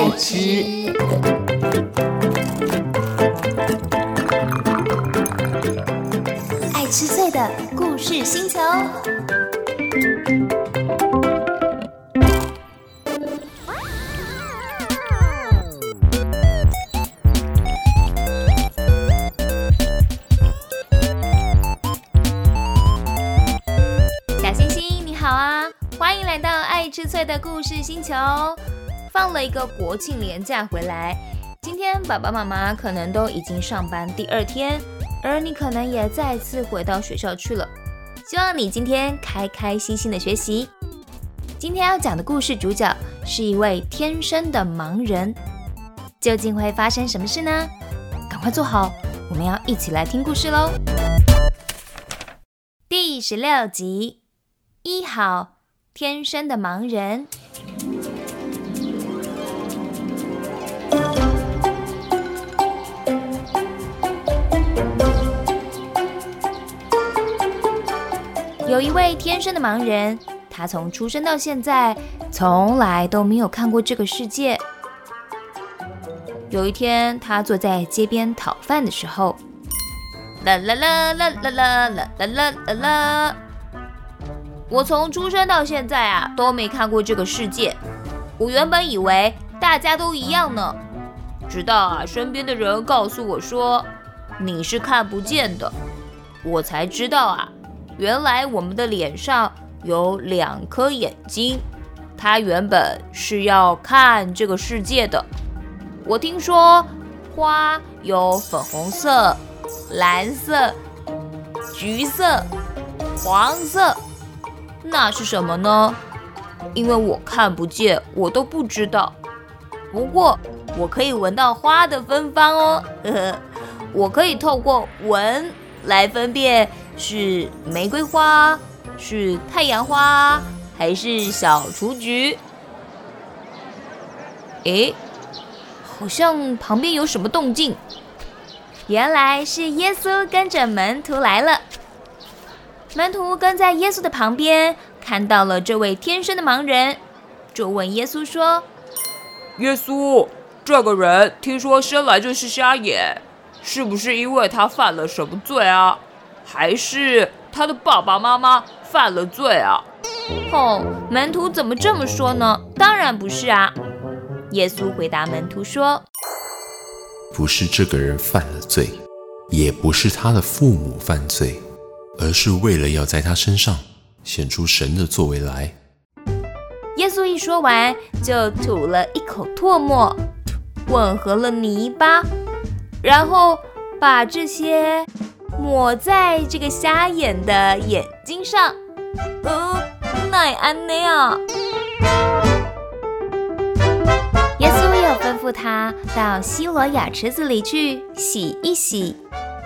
爱吃，爱吃脆的故事星球。小星星，你好啊！欢迎来到爱吃脆的故事星球。放了一个国庆连假回来，今天爸爸妈妈可能都已经上班第二天，而你可能也再次回到学校去了。希望你今天开开心心的学习。今天要讲的故事主角是一位天生的盲人，究竟会发生什么事呢？赶快坐好，我们要一起来听故事喽。第十六集，一好，天生的盲人。有一位天生的盲人，他从出生到现在，从来都没有看过这个世界。有一天，他坐在街边讨饭的时候，啦啦啦啦啦啦啦啦啦啦啦！我从出生到现在啊，都没看过这个世界。我原本以为大家都一样呢，直到啊，身边的人告诉我说你是看不见的，我才知道啊。原来我们的脸上有两颗眼睛，它原本是要看这个世界的。我听说花有粉红色、蓝色、橘色、黄色，那是什么呢？因为我看不见，我都不知道。不过我可以闻到花的芬芳哦，呵呵，我可以透过闻来分辨。是玫瑰花，是太阳花，还是小雏菊？诶，好像旁边有什么动静。原来是耶稣跟着门徒来了。门徒跟在耶稣的旁边，看到了这位天生的盲人，就问耶稣说：“耶稣，这个人听说生来就是瞎眼，是不是因为他犯了什么罪啊？”还是他的爸爸妈妈犯了罪啊？哦，门徒怎么这么说呢？当然不是啊！耶稣回答门徒说：“不是这个人犯了罪，也不是他的父母犯罪，而是为了要在他身上显出神的作为来。”耶稣一说完，就吐了一口唾沫，混合了泥巴，然后把这些。抹在这个瞎眼的眼睛上，呃，奈安内啊！耶稣又吩咐他到希罗亚池子里去洗一洗。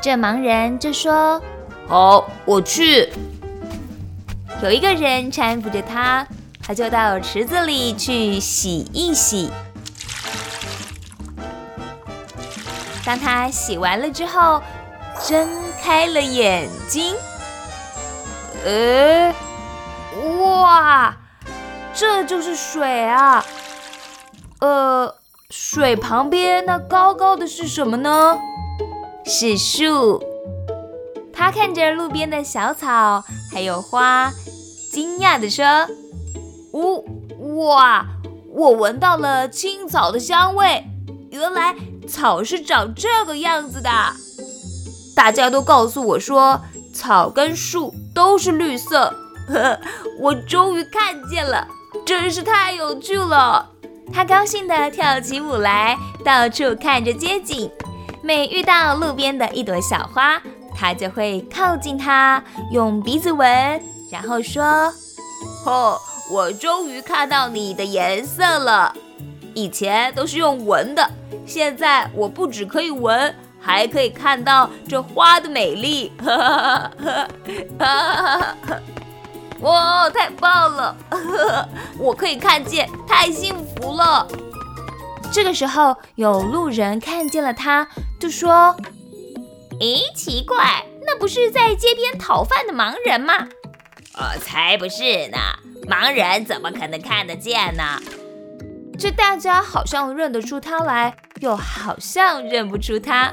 这盲人就说：“好，我去。”有一个人搀扶着他，他就到池子里去洗一洗。当他洗完了之后，睁开了眼睛，呃，哇，这就是水啊！呃，水旁边那高高的是什么呢？是树。他看着路边的小草还有花，惊讶地说：“呜，哇，我闻到了青草的香味。原来草是长这个样子的。”大家都告诉我说，草跟树都是绿色。呵，我终于看见了，真是太有趣了。他高兴地跳起舞来，到处看着街景。每遇到路边的一朵小花，他就会靠近它，用鼻子闻，然后说：“哦，我终于看到你的颜色了。以前都是用闻的，现在我不只可以闻。”还可以看到这花的美丽，哇，太棒了！我可以看见，太幸福了。这个时候，有路人看见了他，就说：“咦，奇怪，那不是在街边讨饭的盲人吗？”“呃，才不是呢，盲人怎么可能看得见呢？”这大家好像认得出他来，又好像认不出他。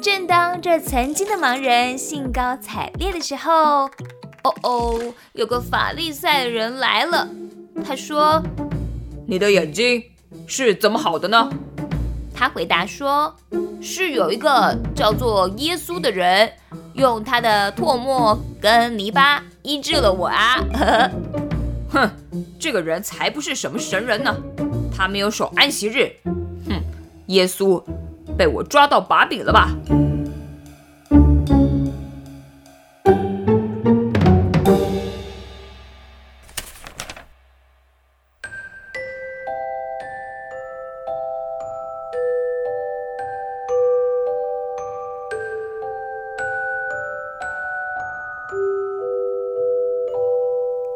正当这曾经的盲人兴高采烈的时候，哦哦，有个法利赛人来了。他说：“你的眼睛是怎么好的呢？”他回答说：“是有一个叫做耶稣的人，用他的唾沫跟泥巴医治了我啊！” 哼，这个人才不是什么神人呢，他没有守安息日。哼，耶稣被我抓到把柄了吧？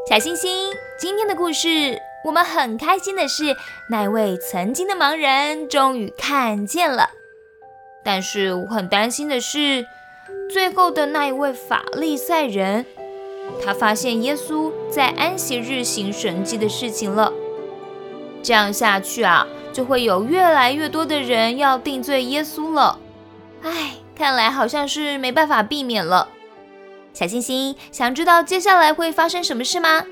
小星星，今天的故事，我们很开心的是，那位曾经的盲人终于看见了。但是我很担心的是，最后的那一位法利赛人，他发现耶稣在安息日行神迹的事情了。这样下去啊，就会有越来越多的人要定罪耶稣了。唉，看来好像是没办法避免了。小星星，想知道接下来会发生什么事吗？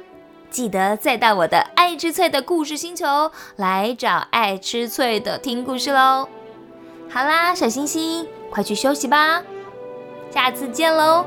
记得再到我的爱吃脆的故事星球来找爱吃脆的听故事喽。好啦，小星星，快去休息吧，下次见喽。